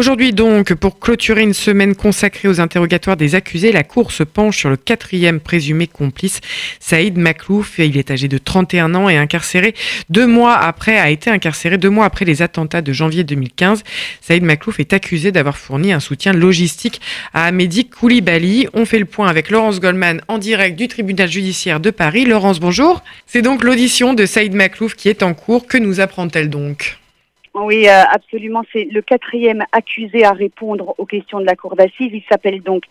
Aujourd'hui donc, pour clôturer une semaine consacrée aux interrogatoires des accusés, la Cour se penche sur le quatrième présumé complice, Saïd Maklouf. Il est âgé de 31 ans et incarcéré deux mois après, a été incarcéré deux mois après les attentats de janvier 2015. Saïd Maklouf est accusé d'avoir fourni un soutien logistique à Amédi Koulibaly. On fait le point avec Laurence Goldman en direct du tribunal judiciaire de Paris. Laurence, bonjour. C'est donc l'audition de Saïd Maklouf qui est en cours. Que nous apprend-elle donc? Oui, euh, absolument. C'est le quatrième accusé à répondre aux questions de la cour d'assises. Il s'appelle donc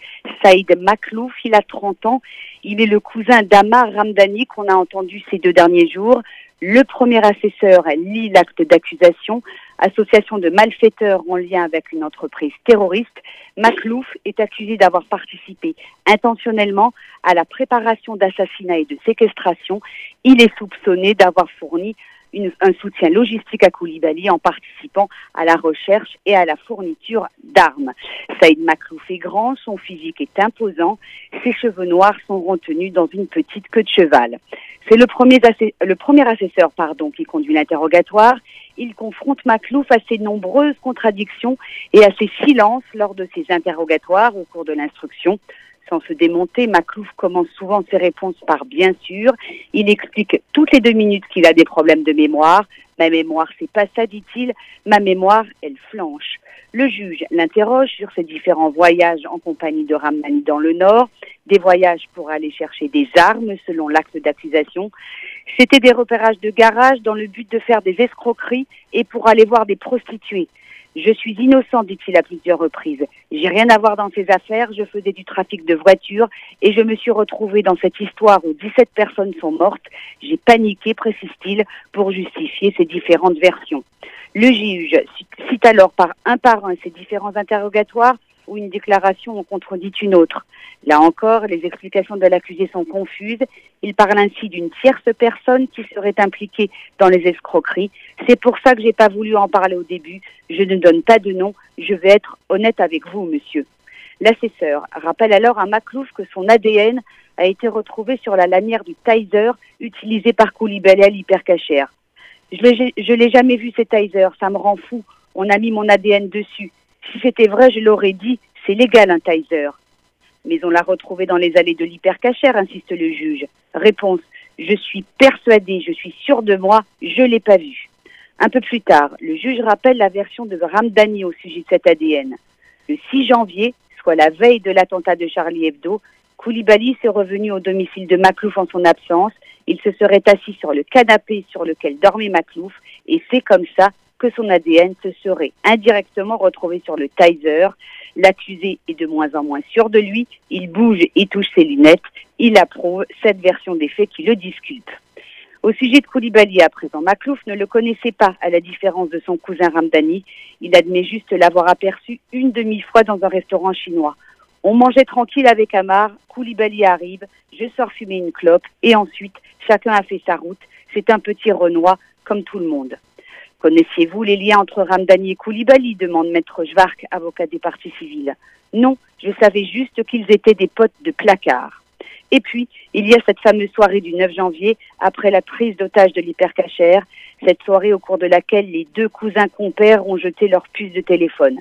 Saïd Maklouf. Il a 30 ans. Il est le cousin d'Amar Ramdani qu'on a entendu ces deux derniers jours. Le premier assesseur lit l'acte d'accusation. Association de malfaiteurs en lien avec une entreprise terroriste. Maklouf est accusé d'avoir participé intentionnellement à la préparation d'assassinat et de séquestration. Il est soupçonné d'avoir fourni un soutien logistique à Koulibaly en participant à la recherche et à la fourniture d'armes. Saïd Maklouf est grand, son physique est imposant, ses cheveux noirs sont retenus dans une petite queue de cheval. C'est le premier, le premier assesseur pardon, qui conduit l'interrogatoire. Il confronte Maklouf à ses nombreuses contradictions et à ses silences lors de ses interrogatoires au cours de l'instruction sans se démonter. Maclouf commence souvent ses réponses par bien sûr. Il explique toutes les deux minutes qu'il a des problèmes de mémoire. Ma mémoire, c'est pas ça, dit-il. Ma mémoire, elle flanche. Le juge l'interroge sur ses différents voyages en compagnie de Ramani dans le Nord, des voyages pour aller chercher des armes selon l'acte d'accusation. C'était des repérages de garage dans le but de faire des escroqueries et pour aller voir des prostituées. Je suis innocent, dit-il à plusieurs reprises. J'ai rien à voir dans ces affaires, je faisais du trafic de voitures et je me suis retrouvé dans cette histoire où 17 personnes sont mortes. J'ai paniqué, précise-t-il, pour justifier ces différentes versions. Le juge cite alors par un par un ces différents interrogatoires où une déclaration en contredit une autre. Là encore, les explications de l'accusé sont confuses. Il parle ainsi d'une tierce personne qui serait impliquée dans les escroqueries. C'est pour ça que j'ai pas voulu en parler au début. Je ne donne pas de nom. Je vais être honnête avec vous, monsieur. L'assesseur rappelle alors à Maclouf que son ADN a été retrouvé sur la lanière du Tizer utilisé par Koulibaly à l'hypercachère. Je l'ai jamais vu, ces Tizer. Ça me rend fou. On a mis mon ADN dessus. Si c'était vrai, je l'aurais dit. C'est légal, un Tizer mais on l'a retrouvé dans les allées de l'hypercachère, insiste le juge. Réponse, je suis persuadé, je suis sûr de moi, je l'ai pas vu. Un peu plus tard, le juge rappelle la version de Ramdani au sujet de cet ADN. Le 6 janvier, soit la veille de l'attentat de Charlie Hebdo, Koulibaly s'est revenu au domicile de Maclouf en son absence. Il se serait assis sur le canapé sur lequel dormait Maclouf et c'est comme ça que son ADN se serait indirectement retrouvé sur le Tizer. L'accusé est de moins en moins sûr de lui, il bouge et touche ses lunettes, il approuve cette version des faits qui le disculpe. Au sujet de Koulibaly à présent, Maklouf ne le connaissait pas à la différence de son cousin Ramdani. Il admet juste l'avoir aperçu une demi-fois dans un restaurant chinois. On mangeait tranquille avec Amar, Koulibaly arrive, je sors fumer une clope et ensuite chacun a fait sa route. C'est un petit Renoir comme tout le monde. Connaissiez-vous les liens entre Ramdani et Koulibaly demande Maître Jvark, avocat des partis civils. Non, je savais juste qu'ils étaient des potes de placard. Et puis, il y a cette fameuse soirée du 9 janvier, après la prise d'otage de l'hypercachère, cette soirée au cours de laquelle les deux cousins compères ont jeté leur puce de téléphone.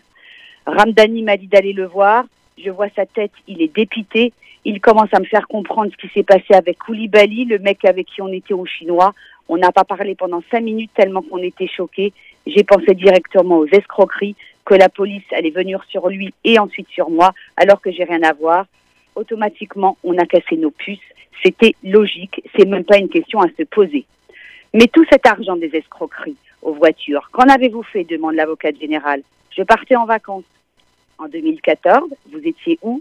Ramdani m'a dit d'aller le voir, je vois sa tête, il est dépité, il commence à me faire comprendre ce qui s'est passé avec Koulibaly, le mec avec qui on était au Chinois. On n'a pas parlé pendant cinq minutes tellement qu'on était choqués. J'ai pensé directement aux escroqueries, que la police allait venir sur lui et ensuite sur moi, alors que j'ai rien à voir. Automatiquement, on a cassé nos puces. C'était logique. C'est même pas une question à se poser. Mais tout cet argent des escroqueries aux voitures, qu'en avez-vous fait? demande l'avocat général. Je partais en vacances. En 2014, vous étiez où?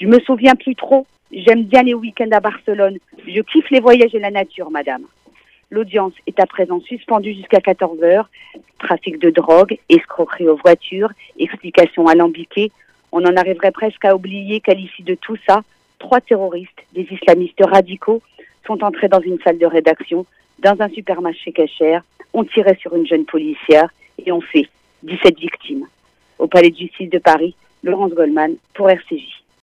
Je me souviens plus trop. J'aime bien les week-ends à Barcelone. Je kiffe les voyages et la nature, madame. L'audience est à présent suspendue jusqu'à 14 heures. Trafic de drogue, escroquerie aux voitures, explications alambiquées. On en arriverait presque à oublier qu'à l'issue de tout ça, trois terroristes, des islamistes radicaux, sont entrés dans une salle de rédaction, dans un supermarché cachère, ont tiré sur une jeune policière et ont fait 17 victimes. Au palais de justice de Paris, Laurence Goldman pour RCJ.